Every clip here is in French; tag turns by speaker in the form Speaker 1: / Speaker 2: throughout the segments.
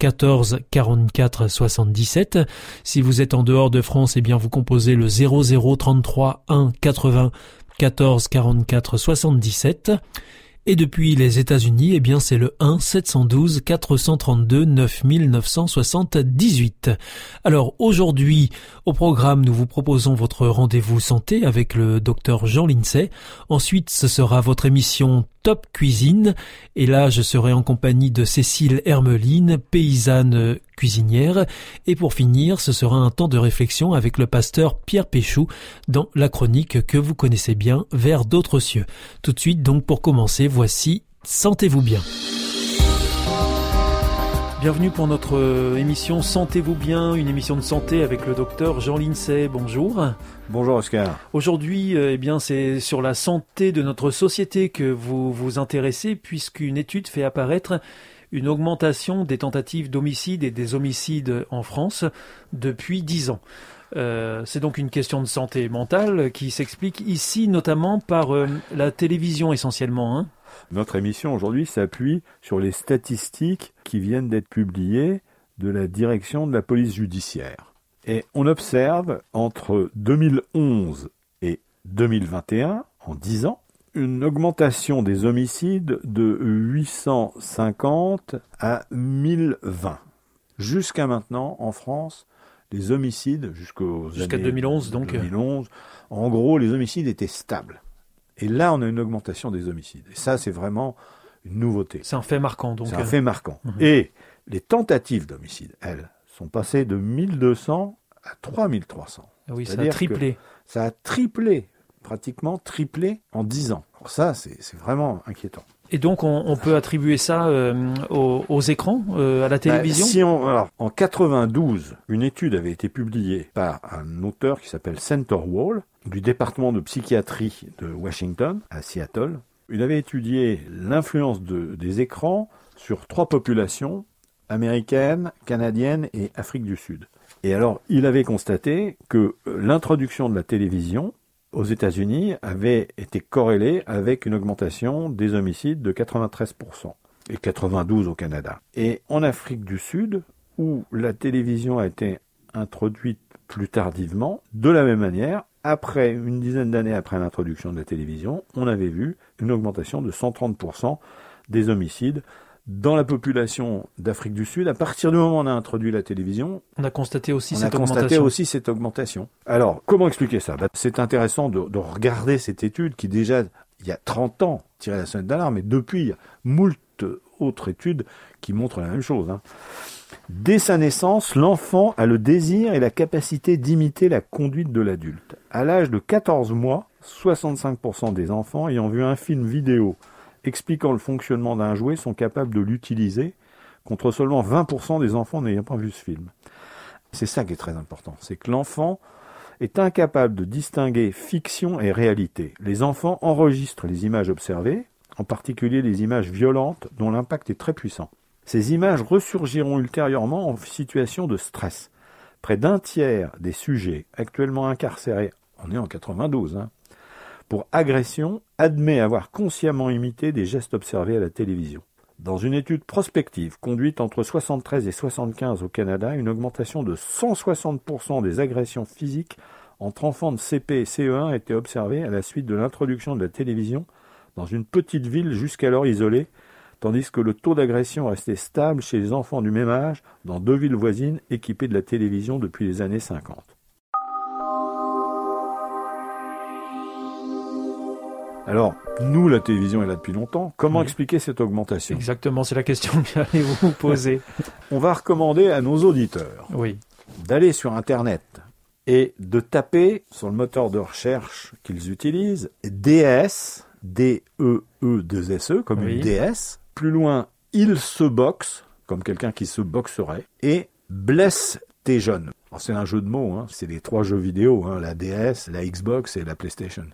Speaker 1: 14 44 77. Si vous êtes en dehors de France, eh bien vous composez le 00 33 1 80 14 44 77. Et depuis les États-Unis, eh bien c'est le 1 712 432 9978. Alors aujourd'hui, au programme, nous vous proposons votre rendez-vous santé avec le docteur Jean Lincey. Ensuite, ce sera votre émission Top Cuisine. Et là, je serai en compagnie de Cécile Hermeline, paysanne cuisinière. Et pour finir, ce sera un temps de réflexion avec le pasteur Pierre Péchou dans la chronique que vous connaissez bien, Vers d'autres cieux. Tout de suite, donc, pour commencer, voici Sentez-vous bien. Bienvenue pour notre euh, émission Sentez-vous bien, une émission de santé avec le docteur Jean Lincey. Bonjour.
Speaker 2: Bonjour Oscar.
Speaker 1: Aujourd'hui, euh, eh bien, c'est sur la santé de notre société que vous vous intéressez puisqu'une étude fait apparaître une augmentation des tentatives d'homicide et des homicides en France depuis dix ans. Euh, c'est donc une question de santé mentale qui s'explique ici notamment par la télévision essentiellement. Hein
Speaker 2: notre émission aujourd'hui s'appuie sur les statistiques qui viennent d'être publiées de la direction de la police judiciaire. Et on observe entre 2011 et 2021, en 10 ans, une augmentation des homicides de 850 à 1020. Jusqu'à maintenant, en France, les homicides, jusqu'aux
Speaker 1: jusqu'à 2011 donc
Speaker 2: 2011, en gros, les homicides étaient stables. Et là, on a une augmentation des homicides. Et ça, c'est vraiment une nouveauté.
Speaker 1: C'est un fait marquant. donc.
Speaker 2: C'est un fait marquant. Mhm. Et les tentatives d'homicide, elles, sont passées de 1200 à 3300.
Speaker 1: Ah oui, ça a triplé.
Speaker 2: Ça a triplé, pratiquement triplé en 10 ans. Alors ça, c'est vraiment inquiétant.
Speaker 1: Et donc, on, peut attribuer ça euh, aux, écrans, euh, à la bah, télévision?
Speaker 2: si on, alors, En 92, une étude avait été publiée par un auteur qui s'appelle Center Wall, du département de psychiatrie de Washington, à Seattle. Il avait étudié l'influence de, des écrans sur trois populations, américaines, canadiennes et Afrique du Sud. Et alors, il avait constaté que euh, l'introduction de la télévision aux États-Unis avait été corrélée avec une augmentation des homicides de 93% et 92 au Canada. Et en Afrique du Sud, où la télévision a été introduite plus tardivement, de la même manière, après une dizaine d'années après l'introduction de la télévision, on avait vu une augmentation de 130% des homicides dans la population d'Afrique du Sud. À partir du moment où on a introduit la télévision,
Speaker 1: on a constaté aussi,
Speaker 2: cette,
Speaker 1: a
Speaker 2: constaté aussi cette augmentation. Alors, comment expliquer ça? Ben, C'est intéressant de, regarder cette étude qui déjà, il y a 30 ans, tirait la sonnette d'alarme, mais depuis, il y a moult autres études qui montrent la même chose. Hein. Dès sa naissance, l'enfant a le désir et la capacité d'imiter la conduite de l'adulte. À l'âge de 14 mois, 65% des enfants ayant vu un film vidéo expliquant le fonctionnement d'un jouet sont capables de l'utiliser, contre seulement 20% des enfants n'ayant pas vu ce film. C'est ça qui est très important, c'est que l'enfant est incapable de distinguer fiction et réalité. Les enfants enregistrent les images observées, en particulier les images violentes dont l'impact est très puissant. Ces images ressurgiront ultérieurement en situation de stress. Près d'un tiers des sujets actuellement incarcérés, on est en 92, hein, pour agression, admet avoir consciemment imité des gestes observés à la télévision. Dans une étude prospective conduite entre 73 et 75 au Canada, une augmentation de 160% des agressions physiques entre enfants de CP et CE1 a été observée à la suite de l'introduction de la télévision dans une petite ville jusqu'alors isolée tandis que le taux d'agression restait stable chez les enfants du même âge dans deux villes voisines équipées de la télévision depuis les années 50. Alors, Nous, la télévision est là depuis longtemps. Comment
Speaker 1: Oui.
Speaker 2: expliquer cette augmentation?
Speaker 1: Exactement, c'est la question que j'allais vous poser.
Speaker 2: On va recommander à nos auditeurs
Speaker 1: Oui,
Speaker 2: d'aller sur Internet et de taper sur le moteur de recherche qu'ils utilisent DS, D-E-E-2-S-E, E, comme
Speaker 1: Oui.
Speaker 2: une DS. Plus loin, il se boxe, comme quelqu'un qui se boxerait. Et blesse tes jeunes. C'est un jeu de mots, hein. c'est les trois jeux vidéo, hein, la DS, la Xbox et la PlayStation.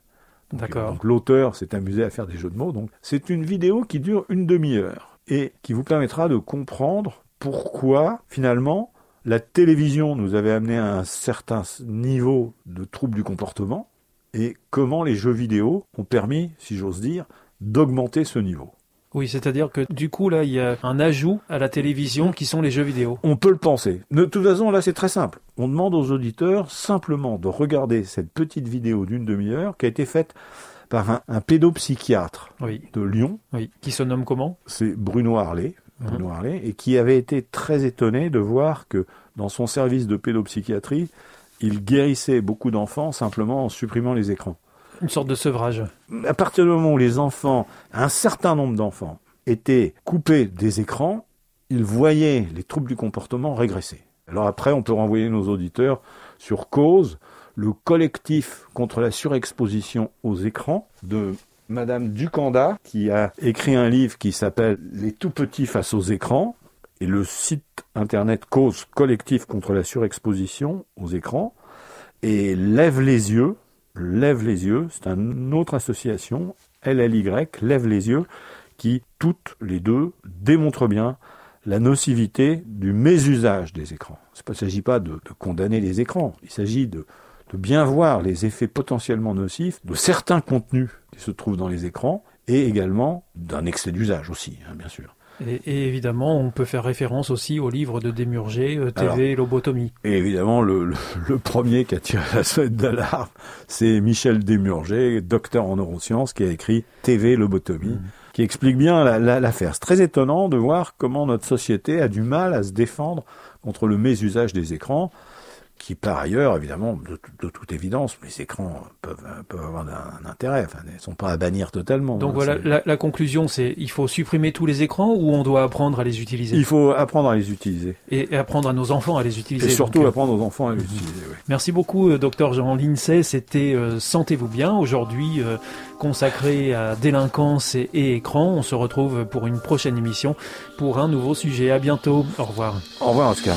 Speaker 2: Donc,
Speaker 1: D'accord.
Speaker 2: Donc l'auteur s'est amusé à faire des jeux de mots. Donc c'est une vidéo qui dure une demi-heure et qui vous permettra de comprendre pourquoi finalement la télévision nous avait amené à un certain niveau de troubles du comportement et comment les jeux vidéo ont permis, si j'ose dire, d'augmenter ce niveau.
Speaker 1: Oui, c'est-à-dire que du coup là, il y a un ajout à la télévision qui sont les jeux vidéo.
Speaker 2: On peut le penser. De toute façon, là, c'est très simple. On demande aux auditeurs simplement de regarder cette petite vidéo d'une demi-heure qui a été faite par un, un pédopsychiatre
Speaker 1: Oui,
Speaker 2: de Lyon
Speaker 1: oui. Qui se nomme comment?
Speaker 2: C'est Bruno Harley,
Speaker 1: Mhm.
Speaker 2: Bruno Harley, et qui avait été très étonné de voir que dans son service de pédopsychiatrie, il guérissait beaucoup d'enfants simplement en supprimant les écrans.
Speaker 1: Une sorte de sevrage.
Speaker 2: À partir du moment où les enfants, un certain nombre d'enfants, étaient coupés des écrans, ils voyaient les troubles du comportement régresser. Alors après, on peut renvoyer nos auditeurs sur cause, le collectif contre la surexposition aux écrans de Madame Ducanda, qui a écrit un livre qui s'appelle Les tout petits face aux écrans, et le site internet cause collectif contre la surexposition aux écrans, et Lève les yeux, Lève les yeux, c'est une autre association, LLY, Lève les yeux, qui toutes les deux démontrent bien la nocivité du mésusage des écrans. Il ne s'agit pas de, condamner les écrans, il s'agit de, de bien voir les effets potentiellement nocifs de certains contenus qui se trouvent dans les écrans et également d'un excès d'usage aussi, hein, bien sûr.
Speaker 1: Et, et évidemment, on peut faire référence aussi au livre de Démurger, euh, TV
Speaker 2: Alors.
Speaker 1: Lobotomie.
Speaker 2: Et évidemment, le, le, le premier qui a tiré la sonnette d'alarme, c'est Michel Desmurger, docteur en neurosciences, qui a écrit TV Lobotomie, qui explique bien la- la- l'affaire. C'est très étonnant de voir comment notre société a du mal à se défendre contre le mésusage des écrans, qui par ailleurs, évidemment, de, de toute évidence, les écrans peuvent, peuvent avoir un, un intérêt, enfin, ils ne sont pas à bannir totalement.
Speaker 1: Donc
Speaker 2: hein,
Speaker 1: voilà, la, la conclusion, c'est il faut supprimer tous les écrans ou on doit apprendre à les utiliser?
Speaker 2: Il faut apprendre à les utiliser.
Speaker 1: et, et apprendre à nos enfants à les utiliser.
Speaker 2: Et surtout
Speaker 1: Donc, euh,
Speaker 2: apprendre aux enfants à les utiliser. oui.
Speaker 1: Merci beaucoup, euh, docteur Jean Lincey. C'était euh, Sentez-vous bien aujourd'hui euh, consacré à délinquance et, et écran. On se retrouve pour une prochaine émission pour un nouveau sujet. À bientôt. Au revoir.
Speaker 2: Au revoir, Oscar.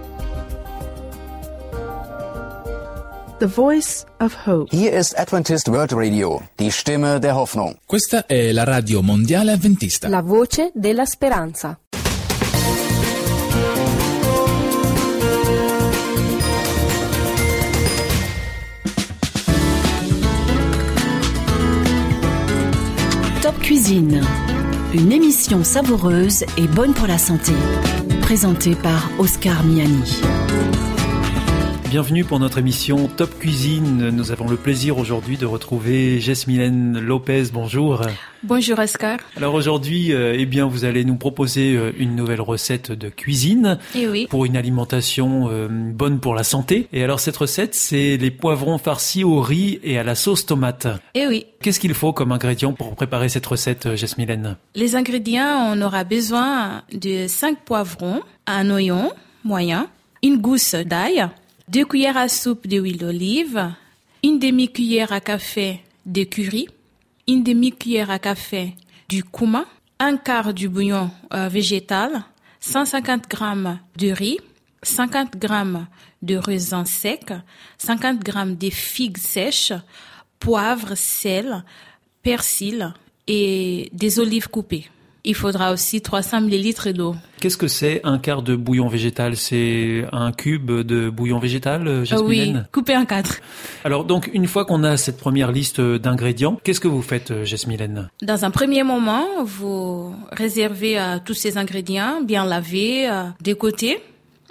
Speaker 3: The Voice of Hope.
Speaker 4: Hier ist Adventist World Radio, die Stimme der Hoffnung.
Speaker 5: Questa è la radio mondiale avventista.
Speaker 6: La voce della speranza.
Speaker 7: Top Cuisine. Une émission savoureuse et bonne pour la santé. Présentée par Oscar Miani.
Speaker 1: Bienvenue pour notre émission Top Cuisine. Nous avons le plaisir aujourd'hui de retrouver Jasmine Lopez. Bonjour.
Speaker 8: Bonjour Oscar.
Speaker 1: Alors aujourd'hui, euh, eh bien, vous allez nous proposer euh, une nouvelle recette de cuisine
Speaker 8: Eh oui.
Speaker 1: pour une alimentation euh, bonne pour la santé. Et alors cette recette, c'est les poivrons farcis au riz et à la sauce tomate.
Speaker 9: Eh oui,
Speaker 1: Qu'est-ce qu'il faut comme ingrédient pour préparer cette recette, Jasmine?
Speaker 9: Les ingrédients, on aura besoin de 5 poivrons, un oignon moyen, une gousse d'ail, 2 cuillères à soupe d'huile d'olive, une demi-cuillère à café de curry, une demi-cuillère à café du cumin, un quart du bouillon euh, végétal, 150 grammes de riz, 50 grammes de raisins secs, 50 grammes de figues sèches, poivre, sel, persil et des olives coupées. Il faudra aussi 300 ml d'eau.
Speaker 1: Qu'est-ce que c'est un quart de bouillon végétal? C'est un cube de bouillon végétal, euh,
Speaker 9: Euh,
Speaker 1: Jasmine
Speaker 9: oui, coupé en quatre.
Speaker 1: Alors donc une fois qu'on a cette première liste d'ingrédients, qu'est-ce que vous faites, euh, Jasmine
Speaker 9: Dans un premier moment, vous réservez euh, tous ces ingrédients bien lavés euh, de côté.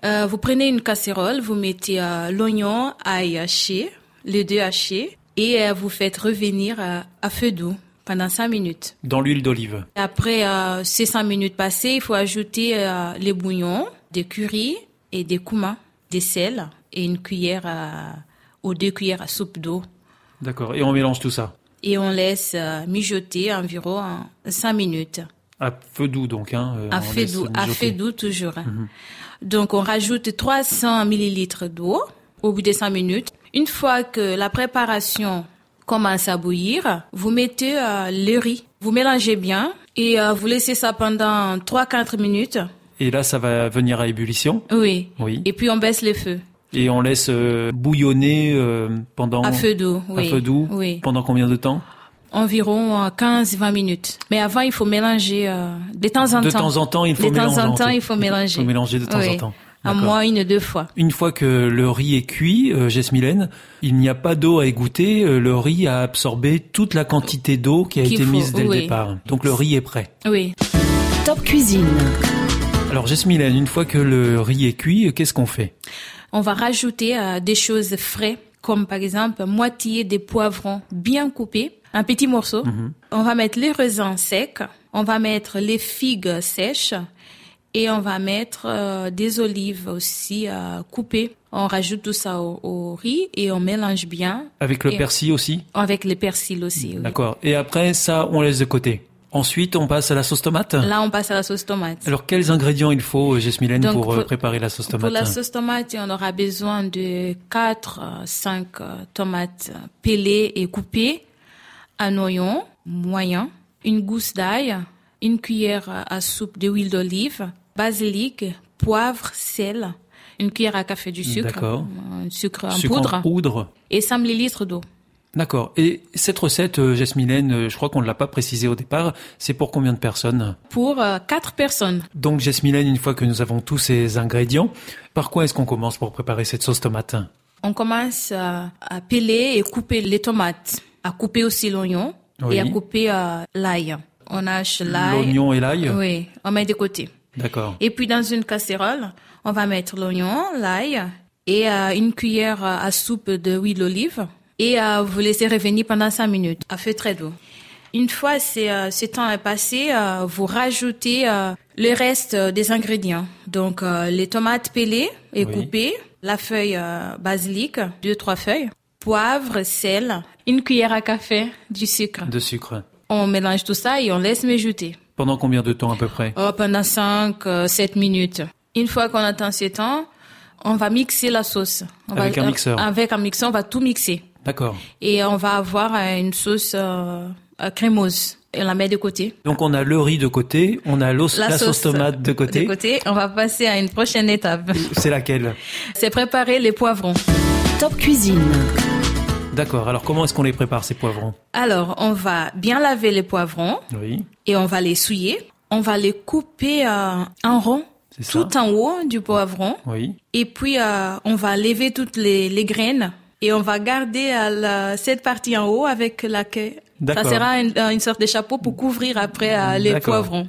Speaker 9: Euh, vous prenez une casserole, vous mettez euh, l'oignon, ail haché, les deux hachés, et euh, vous faites revenir euh, à feu doux pendant 5 minutes.
Speaker 1: Dans l'huile d'olive.
Speaker 9: Après euh, ces 5 minutes passées, il faut ajouter euh, les bouillons, des curry et des koumas, des sels et une cuillère à- ou deux cuillères à soupe d'eau.
Speaker 1: D'accord. Et on mélange tout ça
Speaker 9: Et on laisse euh, mijoter environ 5 minutes.
Speaker 1: à feu doux donc. Hein, euh,
Speaker 9: À feu doux, à feu doux toujours. hein. Donc on rajoute 300 millilitres d'eau au bout de 5 minutes. Une fois que la préparation commence à bouillir, vous mettez euh, le riz. Vous mélangez bien et euh, vous laissez ça pendant 3-4 minutes.
Speaker 1: Et là, ça va venir à ébullition?
Speaker 9: Oui.
Speaker 1: Oui.
Speaker 9: Et puis on baisse le feu.
Speaker 1: Et on laisse euh, bouillonner pendant
Speaker 9: À feu doux,
Speaker 1: à feu doux.
Speaker 9: Oui.
Speaker 1: Pendant combien de temps?
Speaker 9: Environ 15-20 minutes. Mais avant, il faut mélanger euh, de temps en
Speaker 1: De
Speaker 9: temps.
Speaker 1: temps en temps, il faut
Speaker 9: De temps en
Speaker 1: mélanger.
Speaker 9: temps, il faut mélanger.
Speaker 1: Il faut mélanger de temps
Speaker 9: Oui.
Speaker 1: en temps.
Speaker 9: À moins une ou deux fois.
Speaker 1: Une fois que le riz est cuit, euh, il n'y a pas d'eau à égoutter. euh, Le riz a absorbé toute la quantité d'eau qui a
Speaker 9: Qu'il
Speaker 1: été
Speaker 9: faut,
Speaker 1: mise dès le départ. Donc le riz est prêt.
Speaker 9: Oui.
Speaker 7: Top Cuisine.
Speaker 1: Alors Jasmine, une fois que le riz est cuit, qu'est-ce qu'on fait?
Speaker 9: On va rajouter euh, des choses frais, comme par exemple moitié des poivrons bien coupés, un petit morceau.
Speaker 1: Mhm.
Speaker 9: On va mettre les raisins secs, on va mettre les figues sèches et on va mettre euh, des olives aussi euh, coupées. On rajoute tout ça au, au riz et on mélange bien
Speaker 1: Avec le
Speaker 9: Et-
Speaker 1: persil aussi
Speaker 9: avec les persils aussi. oui.
Speaker 1: D'accord. Et après, ça, on laisse de côté. Ensuite, on passe à la sauce tomate.
Speaker 9: Là, on passe à la sauce tomate.
Speaker 1: Alors, quels ingrédients il faut, euh, Jasmine, pour, euh,
Speaker 9: pour-
Speaker 1: préparer la sauce tomate
Speaker 9: Pour la sauce tomate, on aura besoin de 4, 5 tomates pelées et coupées, un oignon moyen, une gousse d'ail, une cuillère à soupe d'huile d'olive, basilic, poivre, sel, une cuillère à café du sucre, un sucre en
Speaker 1: Sucre
Speaker 9: poudre
Speaker 1: en poudre.
Speaker 9: et 100 millilitres d'eau.
Speaker 1: D'accord. Et cette recette, euh, Jasmine, euh, je crois qu'on ne l'a pas précisé au départ, c'est pour combien de personnes?
Speaker 9: Pour 4 personnes.
Speaker 1: Donc, Jasmine, une fois que nous avons tous ces ingrédients, par quoi est-ce qu'on commence pour préparer cette sauce tomate?
Speaker 9: On commence à, à peler et couper les tomates, à couper aussi l'oignon
Speaker 1: Oui.
Speaker 9: et à couper euh, l'ail. On hache l'ail.
Speaker 1: L'oignon et l'ail
Speaker 9: Oui, on met de côté.
Speaker 1: D'accord.
Speaker 9: Et puis dans une casserole, on va mettre l'oignon, l'ail et euh, une cuillère à soupe d'huile d'olive et euh, vous laissez revenir pendant 5 minutes à feu très doux. Une fois c'est, euh, ce temps est passé, euh, vous rajoutez euh, le reste euh, des ingrédients. Donc euh, les tomates pelées et
Speaker 1: Oui.
Speaker 9: coupées, la feuille euh, basilic, deux trois feuilles, poivre, sel, une cuillère à café, du sucre.
Speaker 1: De sucre.
Speaker 9: On mélange tout ça et on laisse mijoter.
Speaker 1: Pendant combien de temps à peu près?
Speaker 9: Oh, pendant 5, 7 minutes. Une fois qu'on attend ce temps, on va mixer la sauce. On
Speaker 1: Avec
Speaker 9: va,
Speaker 1: un mixeur.
Speaker 9: Avec un mixeur, on va tout mixer.
Speaker 1: D'accord.
Speaker 9: Et on va avoir euh, une sauce euh, euh, crémeuse. Et on la met de côté.
Speaker 1: Donc, on a le riz de côté, on a l'os- la, sauce tomate de côté.
Speaker 9: De côté, on va passer à une prochaine étape.
Speaker 1: C'est laquelle?
Speaker 9: C'est préparer les poivrons.
Speaker 7: Top Cuisine.
Speaker 1: D'accord. Alors, comment est-ce qu'on les prépare, ces poivrons?
Speaker 9: Alors, on va bien laver les poivrons
Speaker 1: Oui.
Speaker 9: et on va les souiller. On va les couper euh, en rond,
Speaker 1: C'est ça.
Speaker 9: tout en haut du poivron.
Speaker 1: Oui.
Speaker 9: Et puis, euh, on va lever toutes les, les graines et on va garder euh, la- cette partie en haut avec la queue. Ça sera une, une sorte de chapeau pour couvrir après euh, les poivrons.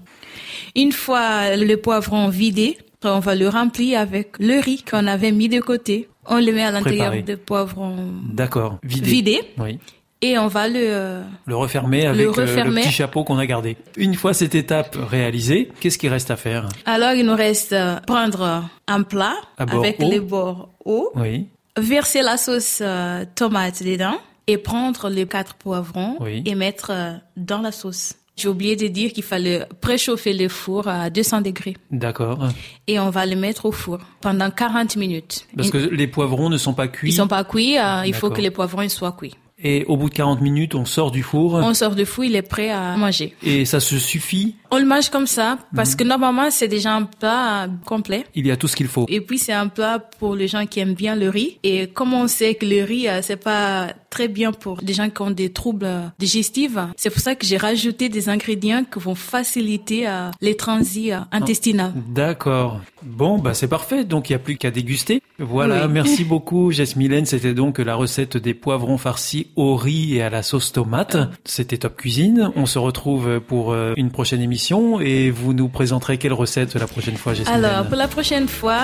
Speaker 9: Une fois le poivron vidé, on va le remplir avec le riz qu'on avait mis de côté. On le met à l'intérieur
Speaker 1: Préparé.
Speaker 9: du poivron
Speaker 1: D'accord. Vidé.
Speaker 9: vidé
Speaker 1: Oui.
Speaker 9: et on va le... euh,
Speaker 1: Le refermer avec euh, le
Speaker 9: refermer.
Speaker 1: petit chapeau qu'on a gardé. Une fois cette étape réalisée, qu'est-ce qui reste à faire?
Speaker 9: Alors, il nous reste euh, prendre un plat avec
Speaker 1: haut.
Speaker 9: les bords hauts,
Speaker 1: Oui.
Speaker 9: verser la sauce euh, tomate dedans et prendre les quatre poivrons
Speaker 1: Oui.
Speaker 9: et mettre euh, dans la sauce. J'ai oublié de dire qu'il fallait préchauffer le four à 200 degrés
Speaker 1: D'accord.
Speaker 9: et on va le mettre au four pendant 40 minutes.
Speaker 1: Parce que les poivrons ne sont pas cuits.
Speaker 9: ils sont pas cuits, euh, il faut que les poivrons soient cuits.
Speaker 1: Et au bout de 40 minutes, on sort du four.
Speaker 9: On sort du four, il est prêt à manger.
Speaker 1: Et ça se suffit.
Speaker 9: On le mange comme ça
Speaker 1: Mhm.
Speaker 9: parce que normalement c'est déjà un plat complet.
Speaker 1: Il y a tout ce qu'il faut.
Speaker 9: Et puis c'est un plat pour les gens qui aiment bien le riz. Et comme on sait que le riz, euh, c'est pas très bien pour des gens qui ont des troubles digestifs. C'est pour ça que j'ai rajouté des ingrédients qui vont faciliter euh, les transits euh, intestinaux.
Speaker 1: D'accord. Bon, bah c'est parfait. Donc il n'y a plus qu'à déguster. Voilà. Merci beaucoup, Jasmine. C'était donc la recette des poivrons farcis au riz et à la sauce tomate. C'était Top Cuisine. On se retrouve pour une prochaine émission et vous nous présenterez quelle recette la prochaine fois,
Speaker 9: Alors pour la prochaine fois,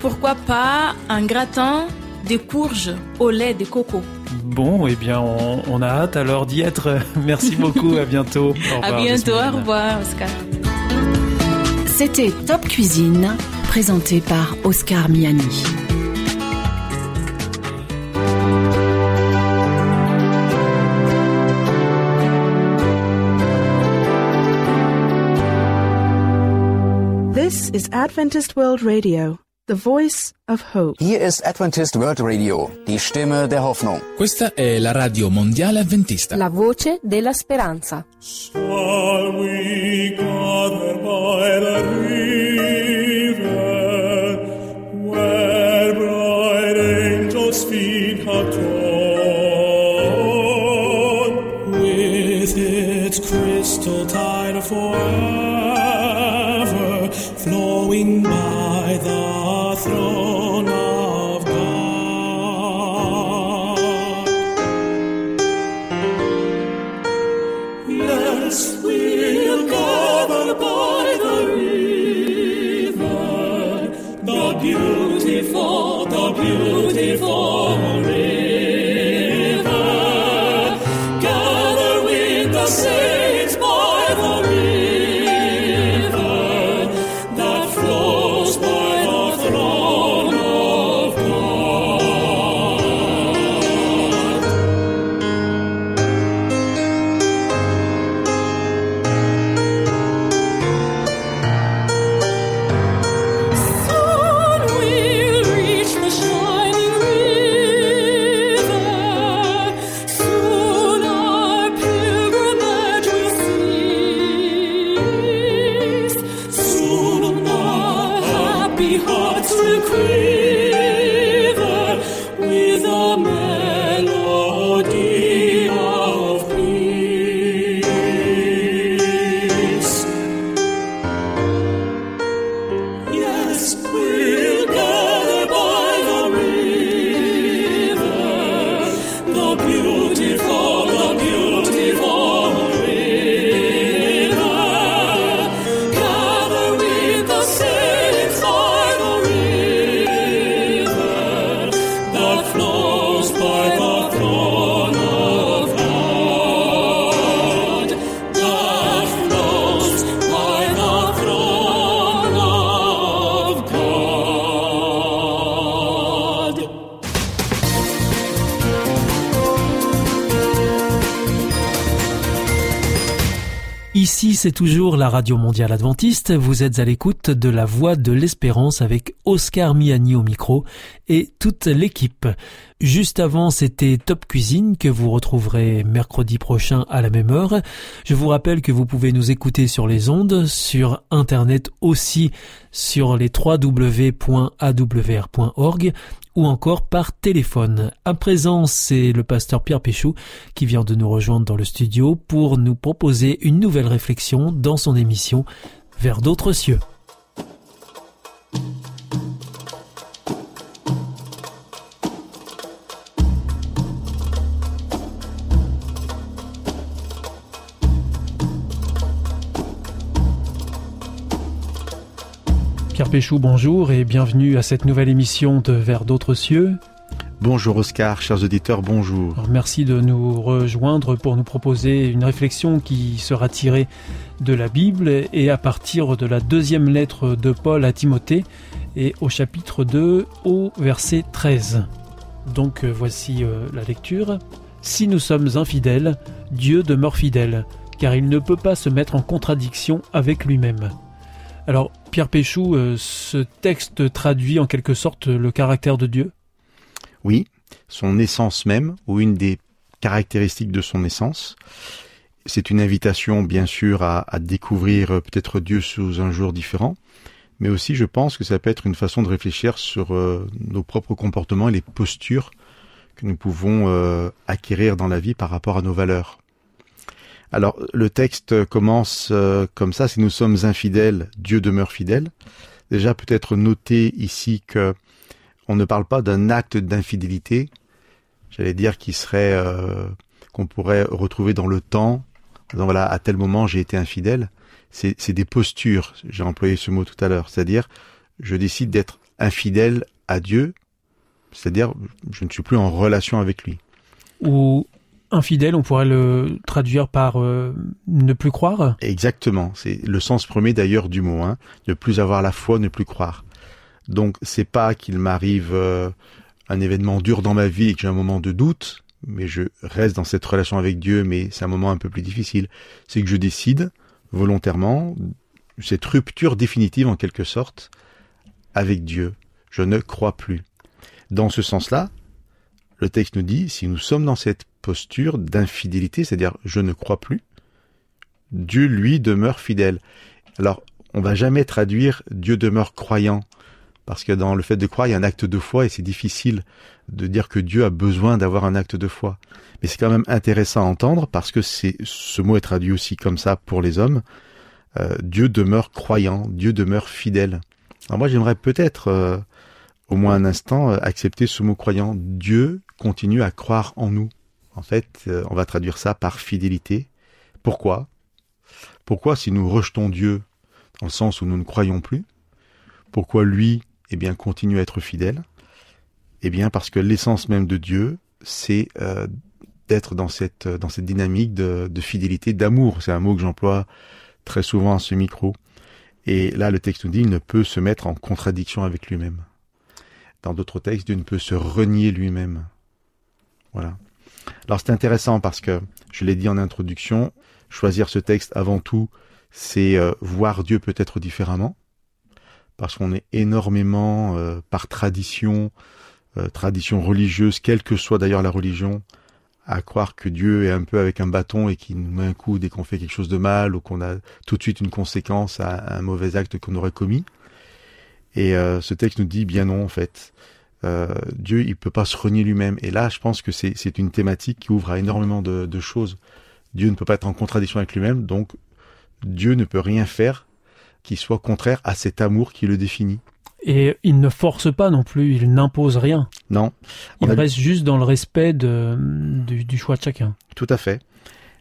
Speaker 9: pourquoi pas un gratin de courges au lait de coco?
Speaker 1: Bon, eh bien, on, on a hâte alors d'y être. Merci beaucoup. À bientôt. Au revoir,
Speaker 9: à bientôt.
Speaker 1: Jasmine.
Speaker 9: Au revoir, Oscar.
Speaker 7: C'était Top Cuisine, présenté par Oscar Miani.
Speaker 3: Is Adventist World Radio, the voice of hope.
Speaker 4: Hier ist Adventist World Radio, die Stimme der Hoffnung.
Speaker 5: Questa è la radio mondiale avventista.
Speaker 6: La voce della speranza.
Speaker 10: Shall we gather by the river, where bright angels' feet have trod, with its crystal tide beautiful, the beautiful
Speaker 1: c'est toujours la Radio Mondiale Adventiste. Vous êtes à l'écoute de la Voix de l'Espérance avec Oscar Miani au micro et toute l'équipe. Juste avant, c'était Top Cuisine que vous retrouverez mercredi prochain à la même heure. Je vous rappelle que vous pouvez nous écouter sur les ondes, sur Internet aussi, sur les www.awr.org ou encore par téléphone. À présent, c'est le pasteur Pierre Péchou qui vient de nous rejoindre dans le studio pour nous proposer une nouvelle réflexion dans son émission Vers d'autres cieux. Péchou, bonjour et bienvenue à cette nouvelle émission de Vers d'autres cieux.
Speaker 2: Bonjour Oscar, chers auditeurs, bonjour.
Speaker 1: Alors, merci de nous rejoindre pour nous proposer une réflexion qui sera tirée de la Bible et à partir de la deuxième lettre de Paul à Timothée et au chapitre 2 au verset 13. Donc euh, voici euh, la lecture. Si nous sommes infidèles, Dieu demeure fidèle, car il ne peut pas se mettre en contradiction avec lui-même. Alors, Pierre Péchou, euh, ce texte traduit en quelque sorte le caractère de Dieu?
Speaker 2: Oui, son essence même, ou une des caractéristiques de son essence. C'est une invitation, bien sûr, à, découvrir euh, peut-être Dieu sous un jour différent, mais aussi, je pense que ça peut être une façon de réfléchir sur euh, nos propres comportements et les postures
Speaker 11: que nous pouvons acquérir dans la vie par rapport à nos valeurs. Alors le texte commence euh, comme ça, si nous sommes infidèles, Dieu demeure fidèle. Déjà peut-être noter ici que on ne parle pas d'un acte d'infidélité, j'allais dire qui serait euh, qu'on pourrait retrouver dans le temps, voilà à tel moment j'ai été infidèle. C'est des postures, j'ai employé ce mot tout à l'heure, c'est-à-dire je décide d'être infidèle à Dieu, c'est-à-dire je ne suis plus en relation avec lui.
Speaker 1: Ou infidèle, on pourrait le traduire par euh, ne plus croire.
Speaker 11: Exactement, c'est le sens premier d'ailleurs du mot, hein, ne plus avoir la foi, ne plus croire. Donc c'est pas qu'il m'arrive euh, un événement dur dans ma vie et que j'ai un moment de doute, mais je reste dans cette relation avec Dieu, mais c'est un moment un peu plus difficile. C'est que je décide volontairement cette rupture définitive en quelque sorte avec Dieu. Je ne crois plus. Dans ce sens-là, le texte nous dit, si nous sommes dans cette posture d'infidélité, c'est-à-dire je ne crois plus, Dieu lui demeure fidèle. Alors, on va jamais traduire Dieu demeure croyant, parce que dans le fait de croire, il y a un acte de foi et c'est difficile de dire que Dieu a besoin d'avoir un acte de foi. Mais c'est quand même intéressant à entendre parce que c'est ce mot est traduit aussi comme ça pour les hommes. Euh, Dieu demeure croyant, Dieu demeure fidèle. Alors moi j'aimerais peut-être euh, au moins un instant euh, accepter ce mot croyant. Dieu continue à croire en nous. En fait, euh, on va traduire ça par fidélité. Pourquoi? Pourquoi si nous rejetons Dieu dans le sens où nous ne croyons plus, pourquoi lui, eh bien, continue à être fidèle? Eh bien, parce que l'essence même de Dieu, c'est euh, d'être dans cette dynamique de, de fidélité, d'amour. C'est un mot que j'emploie très souvent à ce micro. Et là, le texte nous dit, il ne peut se mettre en contradiction avec lui-même. Dans d'autres textes, Dieu ne peut se renier lui-même. Voilà. Alors c'est intéressant parce que, je l'ai dit en introduction, choisir ce texte avant tout, c'est euh, voir Dieu peut-être différemment, parce qu'on est énormément, euh, par tradition, euh, tradition religieuse, quelle que soit d'ailleurs la religion, à croire que Dieu est un peu avec un bâton et qu'il nous met un coup dès qu'on fait quelque chose de mal ou qu'on a tout de suite une conséquence à un mauvais acte qu'on aurait commis. Et ce texte nous dit bien non en fait. Euh, Dieu, il peut pas se renier lui-même. Et là, je pense que c'est une thématique qui ouvre à énormément de, de, choses. Dieu ne peut pas être en contradiction avec lui-même, donc Dieu ne peut rien faire qui soit contraire à cet amour qui le définit.
Speaker 1: Et il ne force pas non plus, il n'impose rien.
Speaker 11: Non.
Speaker 1: il reste juste dans le respect de, du, du, choix de chacun.
Speaker 11: Tout à fait.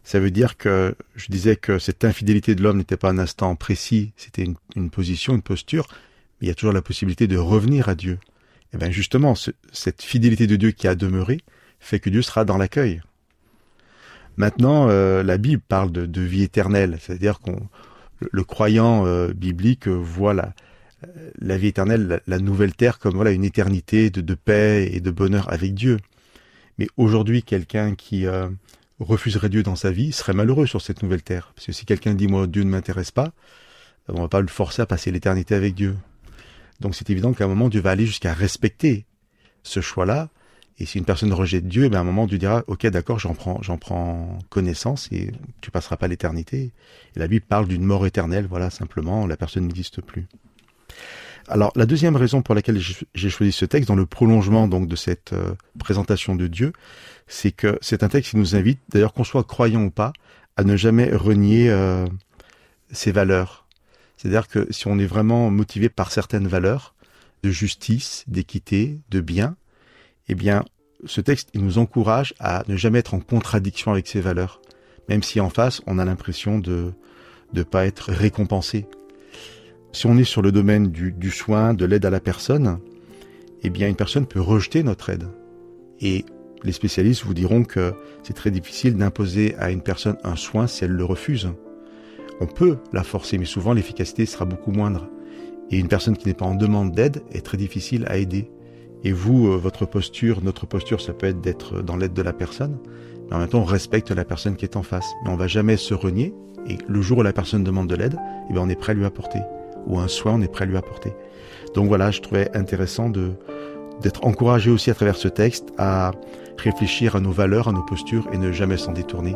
Speaker 11: Ça veut dire que je disais que cette infidélité de l'homme n'était pas un instant précis, c'était une, une position, une posture, il y a toujours la possibilité de revenir à Dieu. Et eh bien justement, ce, cette fidélité de Dieu qui a demeuré fait que Dieu sera dans l'accueil. Maintenant, euh, la Bible parle de, vie éternelle, c'est-à-dire qu'on le, croyant euh, biblique voit la, vie éternelle, la, nouvelle terre comme voilà une éternité de, paix et de bonheur avec Dieu. Mais aujourd'hui, quelqu'un qui euh, refuserait Dieu dans sa vie serait malheureux sur cette nouvelle terre, parce que si quelqu'un dit moi Dieu ne m'intéresse pas, on va pas le forcer à passer l'éternité avec Dieu. Donc c'est évident qu'à un moment, Dieu va aller jusqu'à respecter ce choix-là. Et si une personne rejette Dieu, ben à un moment, Dieu dira, OK, d'accord, j'en prends, j'en prends connaissance et tu passeras pas l'éternité. Et la Bible parle d'une mort éternelle, voilà, simplement, la personne n'existe plus. Alors, la deuxième raison pour laquelle j'ai choisi ce texte, dans le prolongement donc de cette euh, présentation de Dieu, c'est que c'est un texte qui nous invite, d'ailleurs qu'on soit croyant ou pas, à ne jamais renier euh, ses valeurs, c'est-à-dire que si on est vraiment motivé par certaines valeurs de justice, d'équité, de bien, eh bien, ce texte, il nous encourage à ne jamais être en contradiction avec ces valeurs, même si en face, on a l'impression de ne pas être récompensé. Si on est sur le domaine du, soin, de l'aide à la personne, eh bien, une personne peut rejeter notre aide. Et les spécialistes vous diront que c'est très difficile d'imposer à une personne un soin si elle le refuse. On peut la forcer, mais souvent l'efficacité sera beaucoup moindre. Et une personne qui n'est pas en demande d'aide est très difficile à aider. Et vous, euh, votre posture, notre posture, ça peut être d'être dans l'aide de la personne, mais en même temps, on respecte la personne qui est en face. Mais on va jamais se renier, et le jour où la personne demande de l'aide, eh bien, on est prêt à lui apporter. Ou un soin, on est prêt à lui apporter. Donc voilà, je trouvais intéressant de, d'être encouragé aussi à travers ce texte à réfléchir à nos valeurs, à nos postures et ne jamais s'en détourner.